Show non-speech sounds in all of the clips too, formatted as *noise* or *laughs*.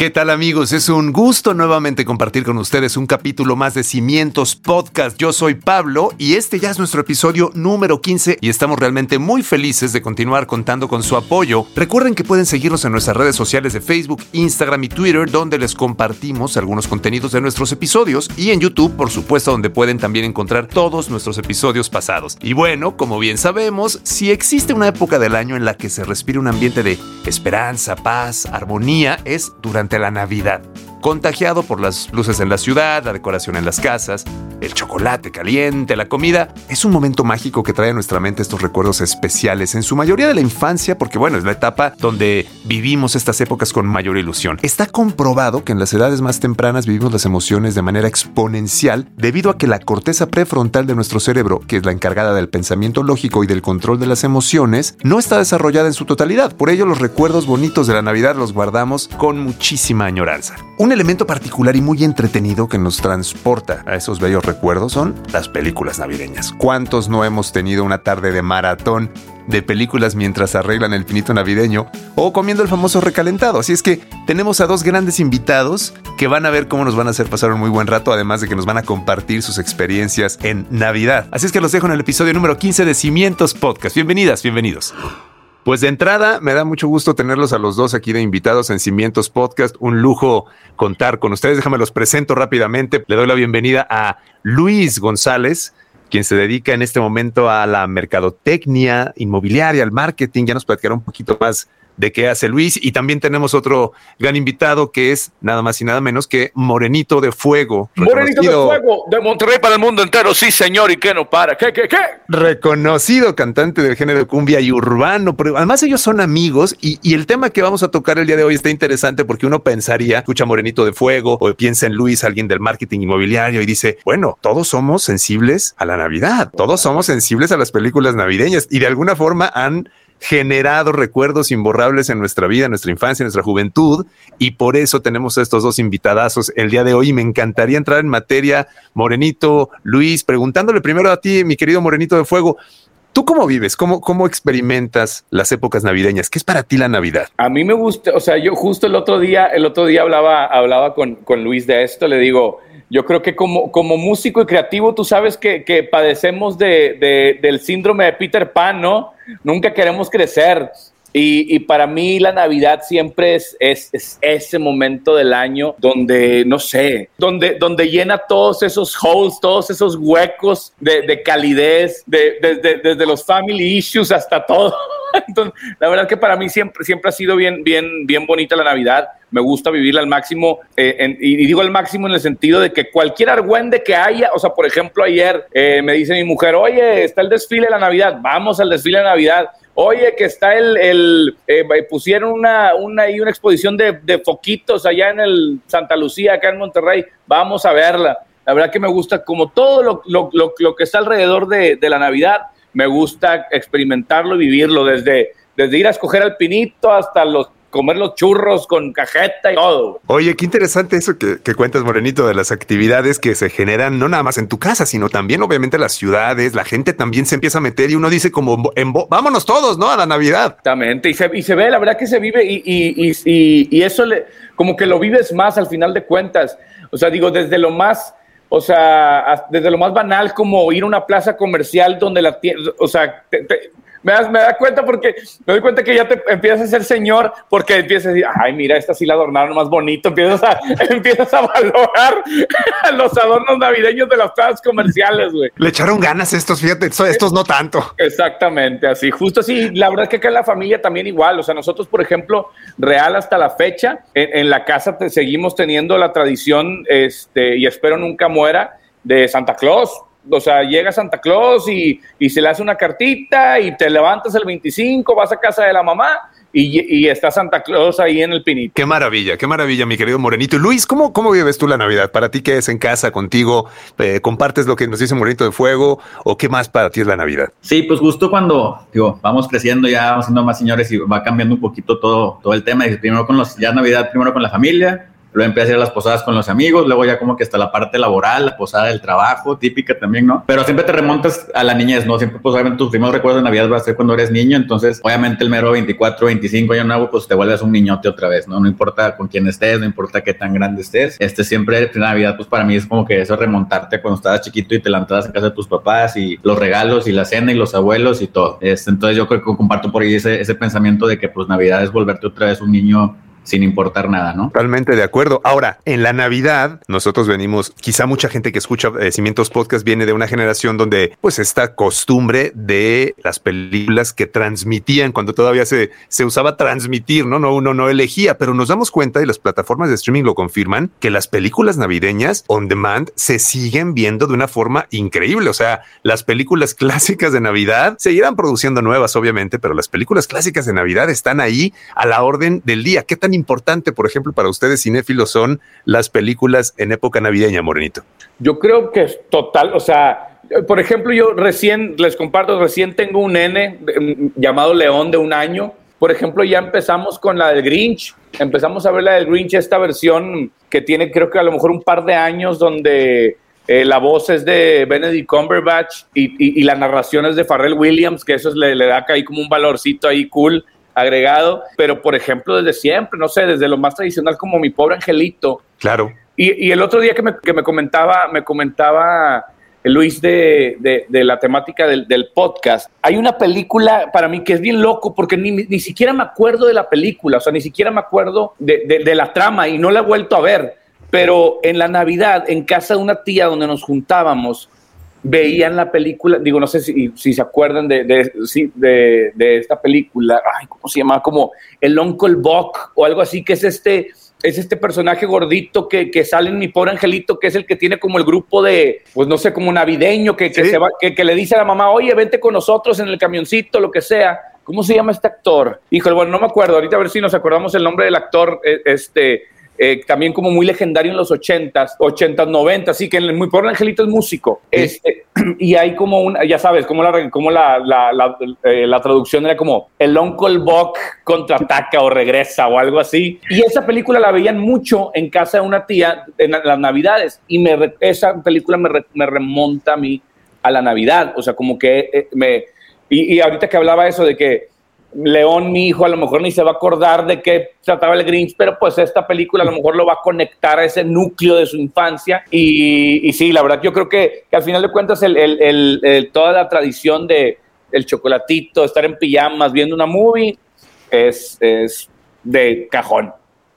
¿Qué tal amigos? Es un gusto nuevamente compartir con ustedes un capítulo más de Cimientos Podcast. Yo soy Pablo y este ya es nuestro episodio número 15 y estamos realmente muy felices de continuar contando con su apoyo. Recuerden que pueden seguirnos en nuestras redes sociales de Facebook, Instagram y Twitter donde les compartimos algunos contenidos de nuestros episodios y en YouTube por supuesto donde pueden también encontrar todos nuestros episodios pasados. Y bueno, como bien sabemos, si existe una época del año en la que se respira un ambiente de esperanza, paz, armonía, es durante la Navidad contagiado por las luces en la ciudad, la decoración en las casas, el chocolate caliente, la comida. Es un momento mágico que trae a nuestra mente estos recuerdos especiales, en su mayoría de la infancia, porque bueno, es la etapa donde vivimos estas épocas con mayor ilusión. Está comprobado que en las edades más tempranas vivimos las emociones de manera exponencial debido a que la corteza prefrontal de nuestro cerebro, que es la encargada del pensamiento lógico y del control de las emociones, no está desarrollada en su totalidad. Por ello, los recuerdos bonitos de la Navidad los guardamos con muchísima añoranza. Elemento particular y muy entretenido que nos transporta a esos bellos recuerdos son las películas navideñas. ¿Cuántos no hemos tenido una tarde de maratón de películas mientras arreglan el pinito navideño o comiendo el famoso recalentado? Así es que tenemos a dos grandes invitados que van a ver cómo nos van a hacer pasar un muy buen rato, además de que nos van a compartir sus experiencias en Navidad. Así es que los dejo en el episodio número 15 de Cimientos Podcast. Bienvenidas, bienvenidos. Pues de entrada, me da mucho gusto tenerlos a los dos aquí de invitados en Cimientos Podcast. Un lujo contar con ustedes. Déjame los presento rápidamente. Le doy la bienvenida a Luis González, quien se dedica en este momento a la mercadotecnia inmobiliaria, al marketing. Ya nos platicará un poquito más de qué hace Luis. Y también tenemos otro gran invitado que es nada más y nada menos que Morenito de Fuego. Morenito de Fuego de Monterrey para el mundo entero. Sí, señor, y que no para. ¿Qué, qué, qué? Reconocido cantante del género cumbia y urbano. Pero además ellos son amigos y, y, el tema que vamos a tocar el día de hoy está interesante porque uno pensaría, escucha Morenito de Fuego o piensa en Luis, alguien del marketing inmobiliario y dice, bueno, todos somos sensibles a la Navidad. Todos somos sensibles a las películas navideñas y de alguna forma han generado recuerdos imborrables en nuestra vida, en nuestra infancia, en nuestra juventud, y por eso tenemos a estos dos invitadazos el día de hoy. Me encantaría entrar en materia, Morenito, Luis, preguntándole primero a ti, mi querido Morenito de Fuego. ¿Tú cómo vives? ¿Cómo, ¿Cómo experimentas las épocas navideñas? ¿Qué es para ti la Navidad? A mí me gusta, o sea, yo justo el otro día, el otro día hablaba, hablaba con, con Luis de esto, le digo, yo creo que como, como músico y creativo, tú sabes que, que padecemos de, de, del síndrome de Peter Pan, ¿no? Nunca queremos crecer. Y, y, para mí la Navidad siempre es, es, es, ese momento del año donde, no sé, donde, donde llena todos esos holes, todos esos huecos de, de calidez, de, desde, desde los family issues hasta todo. *laughs* Entonces, la verdad que para mí siempre, siempre ha sido bien, bien, bien bonita la Navidad. Me gusta vivirla al máximo, eh, y digo al máximo en el sentido de que cualquier argüende que haya, o sea, por ejemplo, ayer eh, me dice mi mujer, oye, está el desfile de la Navidad, vamos al desfile de Navidad. Oye, que está el, el eh, pusieron una, una, una exposición de, de, foquitos allá en el Santa Lucía, acá en Monterrey, vamos a verla. La verdad que me gusta como todo lo, lo, lo, lo que está alrededor de, de la Navidad, me gusta experimentarlo y vivirlo desde, desde ir a escoger al pinito hasta los comer los churros con cajeta y todo. Oye, qué interesante eso que, que, cuentas, Morenito, de las actividades que se generan no nada más en tu casa, sino también obviamente en las ciudades. La gente también se empieza a meter y uno dice como, en vámonos todos, ¿no? A la Navidad. Exactamente, y se, y se ve, la verdad que se vive y, y eso le, como que lo vives más al final de cuentas. O sea, digo, desde lo más o sea, desde lo más banal como ir a una plaza comercial donde la o sea, te, me das, me da cuenta porque me doy cuenta que ya te empiezas a ser señor porque empiezas a decir, ay, mira, esta sí la adornaron más bonito, empiezas a, *laughs* empiezas a valorar los adornos navideños de las plazas comerciales, güey. Le echaron ganas estos, fíjate, estos no tanto. Exactamente, así, justo así. La verdad es que acá en la familia también igual, o sea, nosotros, por ejemplo, real hasta la fecha, en, en la casa te seguimos teniendo la tradición, este, y espero nunca muera, de Santa Claus o sea, llega Santa Claus y, y, se le hace una cartita y te levantas el 25, vas a casa de la mamá y, está Santa Claus ahí en el pinito. Qué maravilla, qué maravilla, mi querido Morenito. Y Luis, ¿cómo, cómo vives tú la Navidad? ¿Para ti qué es en casa contigo? Eh, ¿Compartes lo que nos dice Morenito de Fuego? ¿O qué más para ti es la Navidad? Sí, pues justo cuando digo, vamos creciendo, ya vamos siendo más señores y va cambiando un poquito todo, todo el tema. Y primero con los, ya Navidad, primero con la familia, Luego empecé a hacer las posadas con los amigos, luego ya como que hasta la parte laboral, la posada del trabajo, típica también, ¿no? Pero siempre te remontas a la niñez, ¿no? Siempre, pues obviamente tus primeros recuerdos de Navidad va a ser cuando eres niño, entonces obviamente el mero 24, 25 años nuevo, pues te vuelves un niñote otra vez, ¿no? No importa con quién estés, no importa qué tan grande estés. Este siempre, Navidad, pues para mí es como que eso remontarte cuando estabas chiquito y te levantabas en casa de tus papás y los regalos y la cena y los abuelos y todo. Este, entonces yo creo que comparto por ahí ese, ese pensamiento de que pues Navidad es volverte otra vez un niño sin importar nada, ¿no? Totalmente de acuerdo. Ahora, en la Navidad, nosotros venimos, quizá mucha gente que escucha eh, Cimientos Podcast viene de una generación donde, pues, esta costumbre de las películas que transmitían cuando todavía se, se usaba transmitir, ¿no? No, uno no elegía, pero nos damos cuenta y las plataformas de streaming lo confirman que las películas navideñas on demand se siguen viendo de una forma increíble. O sea, las películas clásicas de Navidad seguirán produciendo nuevas, obviamente, pero las películas clásicas de Navidad están ahí a la orden del día. ¿Qué tan importante, por ejemplo, para ustedes cinéfilos son las películas en época navideña, Morenito? Yo creo que es total, o sea, por ejemplo, yo recién, les comparto, recién tengo un nene mm, llamado León de un año. Por ejemplo, ya empezamos con la del Grinch, empezamos a ver la del Grinch, esta versión que tiene creo que a lo mejor un par de años donde eh, la voz es de Benedict Cumberbatch y, la narración es de Pharrell Williams, que eso le, le da ahí como un valorcito ahí cool agregado, pero por ejemplo desde siempre, no sé, desde lo más tradicional como mi pobre angelito. Claro. Y, el otro día que me, que me, comentaba, me comentaba Luis de, de, la temática del, del, podcast, hay una película para mí que es bien loco porque ni, ni siquiera me acuerdo de la película, o sea, ni siquiera me acuerdo de, de la trama y no la he vuelto a ver. Pero en la Navidad, en casa de una tía donde nos juntábamos, veían la película, digo, no sé si, si se acuerdan de, de, de, esta película, ay, ¿cómo se llama? Como el Uncle Buck o algo así, que es este, es este personaje gordito que, que, sale en Mi Pobre Angelito, que es el que tiene como el grupo de, pues no sé, como navideño, que, que se va, que, que, le dice a la mamá, oye, vente con nosotros en el camioncito, lo que sea. ¿Cómo se llama este actor? Híjole, bueno, no me acuerdo, ahorita a ver si nos acordamos el nombre del actor, e, este eh, también como muy legendario en los 80s, 80s, 90 así que el muy pobre Angelito es músico. Este, *clears throat* y hay como una, ya sabes, como la, como la, la, la, eh, la, traducción era como el Uncle Buck contraataca o regresa o algo así. Y esa película la veían mucho en casa de una tía en las Navidades y me, esa película me, me remonta a mí a la Navidad. O sea, como que eh, me... Y, y ahorita que hablaba eso de que León, mi hijo, a lo mejor ni se va a acordar de qué trataba el Grinch, pero pues esta película a lo mejor lo va a conectar a ese núcleo de su infancia. Y, sí, la verdad, yo creo que, al final de cuentas, el, toda la tradición de el chocolatito, estar en pijamas, viendo una movie, es, es de cajón.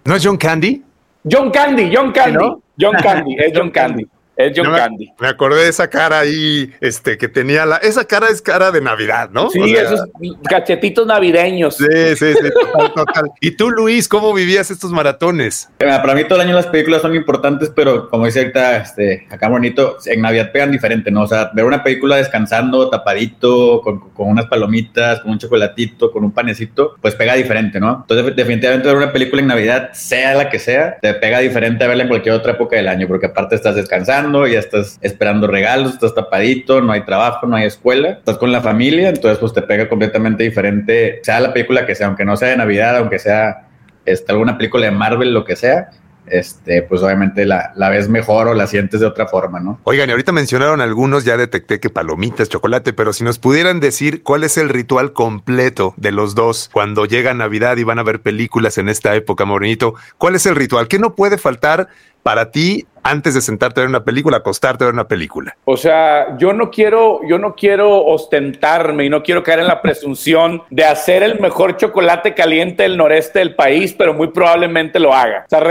¿No es John Candy? John Candy, John Candy. John Candy, es *laughs* John Candy. Es John Candy. Me acordé de esa cara ahí, este, que tenía la. Esa cara es cara de Navidad, ¿no? Sí, esos cachetitos navideños. Sí, sí, sí, total, total. ¿Y tú, Luis, cómo vivías estos maratones? Para mí todo el año las películas son importantes, pero como dice ahorita, este, acá bonito, en Navidad pegan diferente, ¿no? O sea, ver una película descansando, tapadito, con, con unas palomitas, con un chocolatito, con un panecito, pues pega diferente, ¿no? Entonces, definitivamente ver una película en Navidad, sea la que sea, te pega diferente a verla en cualquier otra época del año, porque aparte estás descansando ya estás esperando regalos, estás tapadito, no hay trabajo, no hay escuela, estás con la familia, entonces pues te pega completamente diferente, sea la película que sea, aunque no sea de Navidad, aunque sea este, alguna película de Marvel, lo que sea, este, pues obviamente la, la, ves mejor o la sientes de otra forma, ¿no? Oigan, y ahorita mencionaron algunos, ya detecté que palomitas, chocolate, pero si nos pudieran decir cuál es el ritual completo de los dos cuando llega Navidad y van a ver películas en esta época, Morenito, ¿cuál es el ritual? ¿Qué no puede faltar para ti antes de sentarte a ver una película, acostarte a ver una película? O sea, yo no quiero, yo no quiero ostentarme y no quiero caer en la presunción de hacer el mejor chocolate caliente del noreste del país, pero muy probablemente lo haga. O sea,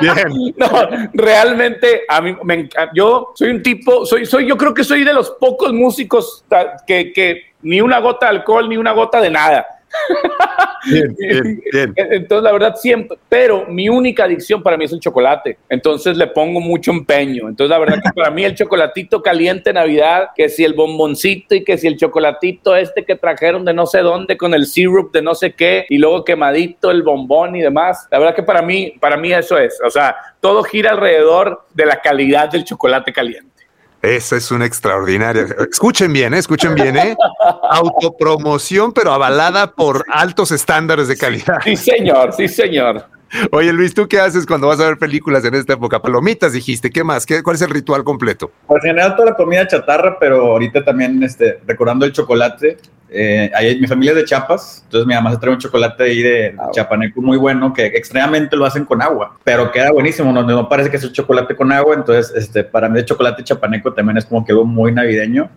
Bien. *laughs* no, realmente a mí me yo soy un tipo, soy, soy, yo creo que soy de los pocos músicos que, que ni una gota de alcohol ni una gota de nada Bien, bien. *laughs* Entonces, la verdad, siempre, pero mi única adicción para mí es el chocolate. Entonces, le pongo mucho empeño. Entonces, la verdad que para mí el chocolatito caliente Navidad, que si el bomboncito y que si el chocolatito este que trajeron de no sé dónde con el syrup de no sé qué y luego quemadito el bombón y demás. La verdad que para mí, para mí eso es. O sea, todo gira alrededor de la calidad del chocolate caliente. Esa es una extraordinaria. Escuchen bien, ¿eh? escuchen bien, ¿eh? Autopromoción, pero avalada por altos estándares de calidad. Sí, señor, sí, señor. Oye, Luis, ¿tú qué haces cuando vas a ver películas en esta época? Palomitas, dijiste, ¿qué más? ¿Qué, ¿Cuál es el ritual completo? Pues en general toda la comida chatarra, pero ahorita también este, recordando el chocolate. Eh, mi familia es de Chiapas, entonces mi mamá se trae un chocolate ahí de, ah, chapaneco muy bueno, que extrañamente lo hacen con agua, pero queda buenísimo, no, no parece que es un chocolate con agua, entonces este, para mí el chocolate chapaneco también es como que algo muy navideño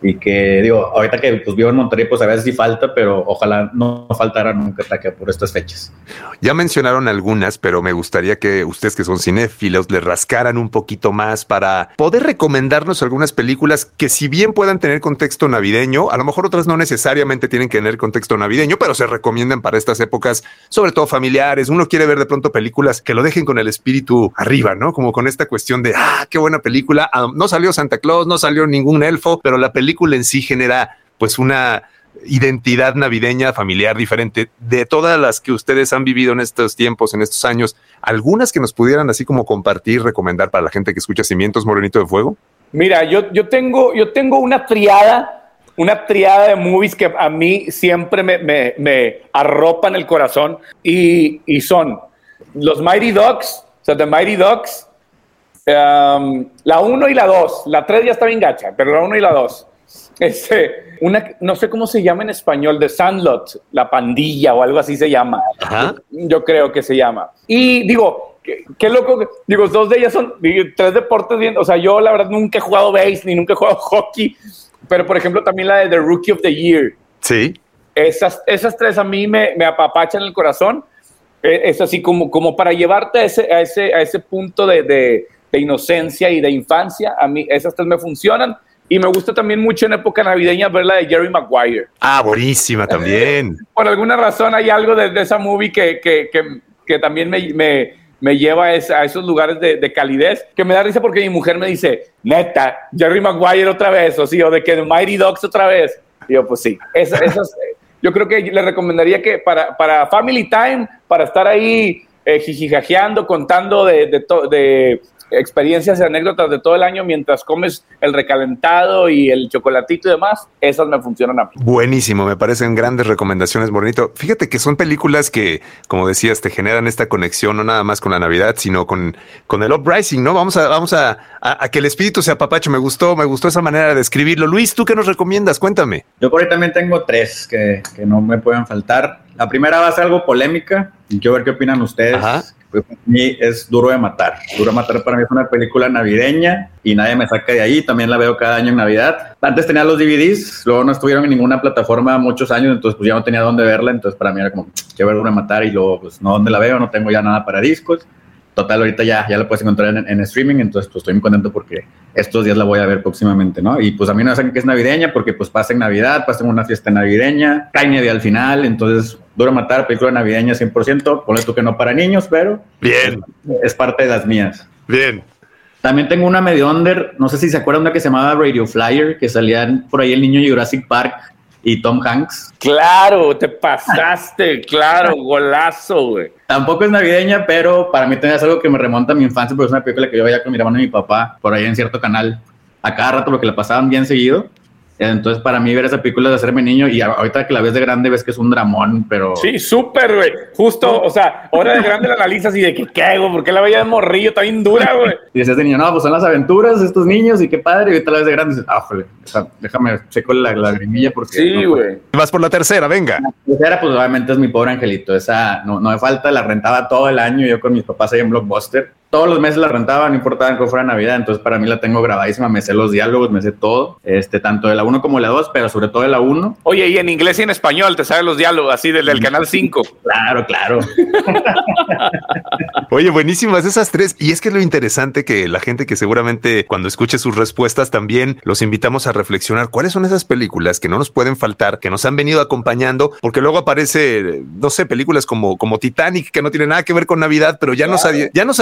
y que digo, ahorita que pues vivo en Monterrey, pues a veces sí falta, pero ojalá no faltara nunca por estas fechas. Ya mencionaron algunas, pero me gustaría que ustedes que son cinéfilos le rascaran un poquito más para poder recomendarnos algunas películas que si bien puedan tener contexto navideño, a lo mejor otras no necesariamente tienen que tener contexto navideño, pero se recomiendan para estas épocas, sobre todo familiares. Uno quiere ver de pronto películas que lo dejen con el espíritu arriba, ¿no? Como con esta cuestión de, ah, qué buena película. Ah, no salió Santa Claus, no salió ningún elfo, pero la película película en sí genera pues una identidad navideña familiar diferente de todas las que ustedes han vivido en estos tiempos, en estos años, algunas que nos pudieran así como compartir, recomendar para la gente que escucha Cimientos Morenito de Fuego? Mira, yo, yo, tengo, yo tengo una triada, una triada de movies que a mí siempre me, me, me arropan el corazón y, y, son los Mighty Ducks, o sea, The Mighty Ducks, um, la 1 y la 2, la 3 ya está bien gacha, pero la 1 y la 2. Este, una, no sé cómo se llama en español, de Sandlot, la pandilla o algo así se llama. Yo, creo que se llama. Y digo, qué, loco, digo, dos de ellas son tres deportes bien, o sea, yo la verdad nunca he jugado base ni nunca he jugado *laughs* hockey, pero por ejemplo también la de The Rookie of the Year. Sí. Esas, esas tres a mí me, me apapachan el corazón. E, es así como, como para llevarte a ese, a ese, a ese punto de, de, de inocencia y de infancia. A mí esas tres me funcionan y me gusta también mucho en época navideña ver la de Jerry Maguire. Ah, buenísima también. Por alguna razón hay algo de, esa movie que, que, que, que también me, me, me, lleva a, esos lugares de, de, calidez, que me da risa porque mi mujer me dice, neta, Jerry Maguire otra vez, o sí, o de que Mighty Dogs otra vez. Y yo, pues sí, esas, *laughs* yo creo que le recomendaría que para, para Family Time, para estar ahí eh, jijijajeando, contando de, de, de experiencias y anécdotas de todo el año mientras comes el recalentado y el chocolatito y demás, esas me funcionan a mí. Buenísimo, me parecen grandes recomendaciones, bonito. Fíjate que son películas que, como decías, te generan esta conexión no nada más con la Navidad, sino con, con el uprising, ¿no? Vamos a, vamos a, a, que el espíritu sea papacho. Me gustó, me gustó esa manera de describirlo. Luis, ¿tú qué nos recomiendas? Cuéntame. Yo por ahí también tengo tres que, que no me pueden faltar. La primera va a ser algo polémica. Quiero ver qué opinan ustedes. Ajá pues para mí es Duro de Matar. Duro de Matar para mí es una película navideña y nadie me saca de ahí. También la veo cada año en Navidad. Antes tenía los DVDs, luego no estuvieron en ninguna plataforma muchos años, entonces pues ya no tenía dónde verla. Entonces para mí era como, quiero ver Duro de Matar y luego pues no dónde la veo, no tengo ya nada para discos. Total, ahorita ya, ya la puedes encontrar en, streaming, entonces pues estoy muy contento porque estos días la voy a ver próximamente, ¿no? Y pues a mí no saben que es navideña porque pues pasa en Navidad, pasa en una fiesta navideña, cae nieve al final, entonces duro matar, película navideña 100%, ponle tú que no para niños, pero bien, es parte de las mías. Bien. También tengo una medio under, no sé si se acuerdan de una que se llamaba Radio Flyer, que salían por ahí el niño Jurassic Park y Tom Hanks. Claro, te pasaste, claro, *laughs* golazo, güey. Tampoco es navideña, pero para mí es algo que me remonta a mi infancia, porque es una película que yo veía con mi hermano y mi papá por ahí en cierto canal a cada rato porque la pasaban bien seguido. Entonces, para mí, ver esa película de hacerme niño y ahorita que la ves de grande ves que es un dramón, pero. Sí, súper, güey. Justo, o sea, ahora de grande la analizas y de que qué, güey, porque la veía de morrillo, está bien dura, güey. *laughs* y dices de niño, no, pues son las aventuras de estos niños y qué padre. Y ahorita la ves de grande y dices, ah, joder, o sea, déjame checo la lagrimilla porque. Sí, güey. Vas por la tercera, venga. La tercera, pues obviamente es mi pobre angelito. Esa no, no me falta, la rentaba todo el año yo con mis papás ahí en Blockbuster todos los meses la rentaba, no importaba en qué fuera Navidad, entonces para mí la tengo grabadísima, me sé los diálogos, me sé todo, este, tanto de la 1 como de la 2, pero sobre todo de la 1. Oye, y en inglés y en español, ¿te sabes los diálogos así desde el canal 5? *laughs* Claro, claro. *laughs* Oye, buenísimas esas tres. Y es que es lo interesante que la gente que seguramente cuando escuche sus respuestas también los invitamos a reflexionar cuáles son esas películas que no nos pueden faltar, que nos han venido acompañando, porque luego aparece, no sé, películas como, como Titanic que no tienen nada que ver con Navidad, pero ya, nos, ya nos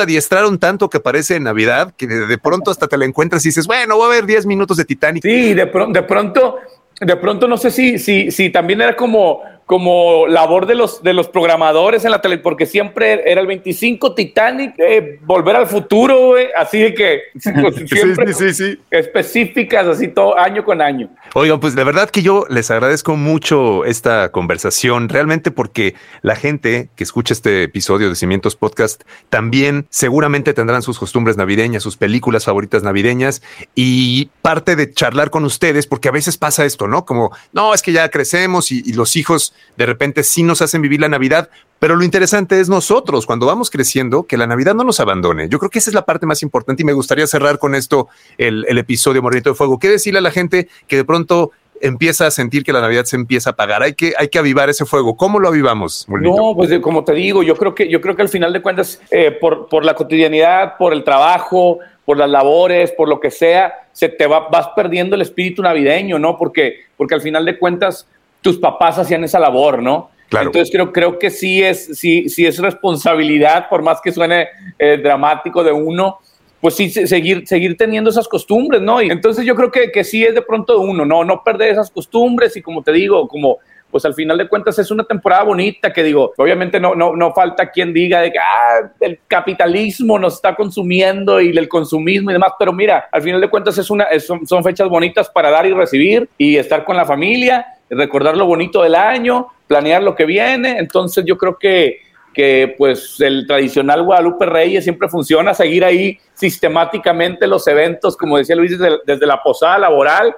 tanto que aparece en Navidad que de, pronto hasta te la encuentras y dices, bueno, voy a ver 10 minutos de Titanic. Sí, de, de pronto, de pronto no sé si, si, si también era como como labor de los, de los programadores en la tele, porque siempre era el 25 Titanic, eh, Volver al Futuro, así de que *laughs* pues, siempre sí, sí, específicas, así todo año con año. Oigan, pues de verdad que yo les agradezco mucho esta conversación, realmente porque la gente que escucha este episodio de Cimientos Podcast también seguramente tendrán sus costumbres navideñas, sus películas favoritas navideñas y parte de charlar con ustedes, porque a veces pasa esto, ¿no? Como, no, es que ya crecemos y los hijos de repente sí nos hacen vivir la Navidad, pero lo interesante es nosotros, cuando vamos creciendo, que la Navidad no nos abandone. Yo creo que esa es la parte más importante y me gustaría cerrar con esto el, episodio Morenito de Fuego. ¿Qué decirle a la gente que de pronto empieza a sentir que la Navidad se empieza a apagar. Hay que, hay que avivar ese fuego. ¿Cómo lo avivamos? No, pues eh, como te digo, yo creo que, yo creo que al final de cuentas, eh, por, por la cotidianidad, por el trabajo, por las labores, por lo que sea, se te va, vas perdiendo el espíritu navideño, ¿no? Porque, porque al final de cuentas, tus papás hacían esa labor, ¿no? Claro. Entonces creo, creo que sí es, sí, sí es responsabilidad, por más que suene eh, dramático de uno, pues sí, seguir, seguir teniendo esas costumbres, ¿no? Y entonces yo creo que, que sí es de pronto de uno, ¿no? No perder esas costumbres y como te digo, como pues al final de cuentas es una temporada bonita que digo, obviamente no, no, no falta quien diga de que ah, el capitalismo nos está consumiendo y el consumismo y demás, pero mira, al final de cuentas es una, son, son fechas bonitas para dar y recibir y estar con la familia recordar lo bonito del año, planear lo que viene. Entonces yo creo que, que pues el tradicional Guadalupe Reyes siempre funciona, seguir ahí sistemáticamente los eventos, como decía Luis, desde, desde la posada laboral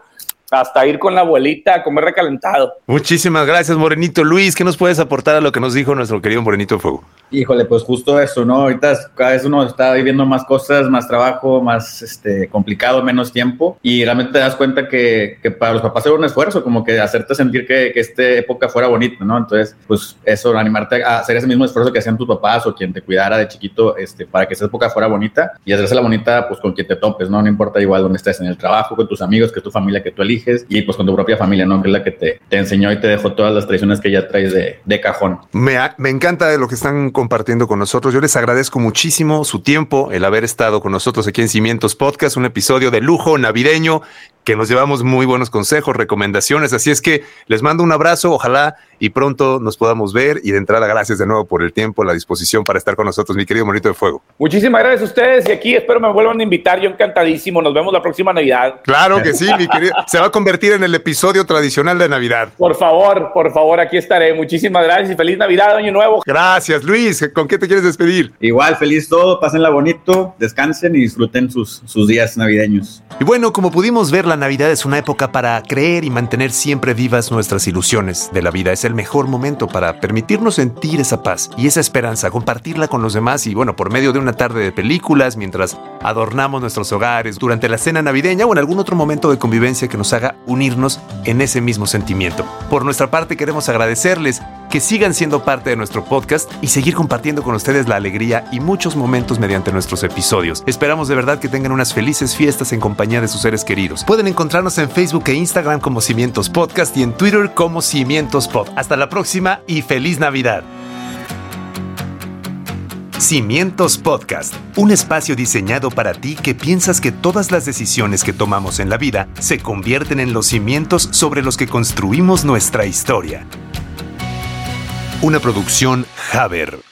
hasta ir con la abuelita a comer recalentado. Muchísimas gracias, Morenito. Luis, ¿qué nos puedes aportar a lo que nos dijo nuestro querido Morenito Fuego? Híjole, pues justo eso, ¿no? Ahorita cada vez uno está viviendo más cosas, más trabajo, más este, complicado, menos tiempo. Y realmente te das cuenta que, que para los papás era un esfuerzo, como que hacerte sentir que, que esta época fuera bonita, ¿no? Entonces, pues eso, animarte a hacer ese mismo esfuerzo que hacían tus papás o quien te cuidara de chiquito este, para que esa época fuera bonita y hacerse la bonita, pues con quien te topes, ¿no? No importa igual dónde estés, en el trabajo, con tus amigos, que tu familia que tú eliges y pues con tu propia familia, ¿no? Que es la que te, te enseñó y te dejó todas las tradiciones que ya traes de, de cajón. Me, me encanta de lo que están compartiendo con nosotros. Yo les agradezco muchísimo su tiempo, el haber estado con nosotros aquí en Cimientos Podcast, un episodio de lujo navideño que nos llevamos muy buenos consejos, recomendaciones. Así es que les mando un abrazo, ojalá y pronto nos podamos ver. Y de entrada, gracias de nuevo por el tiempo, la disposición para estar con nosotros, mi querido Monito de Fuego. Muchísimas gracias a ustedes y aquí espero me vuelvan a invitar. Yo encantadísimo. Nos vemos la próxima Navidad. Claro que sí, mi querido. Se va a convertir en el episodio tradicional de Navidad. Por favor, por favor, aquí estaré. Muchísimas gracias y feliz Navidad, Año Nuevo. Gracias, Luis. ¿Con qué te quieres despedir? Igual, feliz todo. Pásenla bonito, descansen y disfruten sus, sus días navideños. Y bueno, como pudimos ver, la Navidad es una época para creer y mantener siempre vivas nuestras ilusiones de la vida. Es el mejor momento para permitirnos sentir esa paz y esa esperanza, compartirla con los demás y bueno, por medio de una tarde de películas, mientras adornamos nuestros hogares, durante la cena navideña o en algún otro momento de convivencia que nos haga unirnos en ese mismo sentimiento. Por nuestra parte queremos agradecerles que sigan siendo parte de nuestro podcast y seguir compartiendo con ustedes la alegría y muchos momentos mediante nuestros episodios. Esperamos de verdad que tengan unas felices fiestas en compañía de sus seres queridos. Pueden encontrarnos en Facebook e Instagram como Cimientos Podcast y en Twitter como Cimientos Pod. Hasta la próxima y feliz Navidad. Cimientos Podcast, un espacio diseñado para ti que piensas que todas las decisiones que tomamos en la vida se convierten en los cimientos sobre los que construimos nuestra historia. Una producción Haber.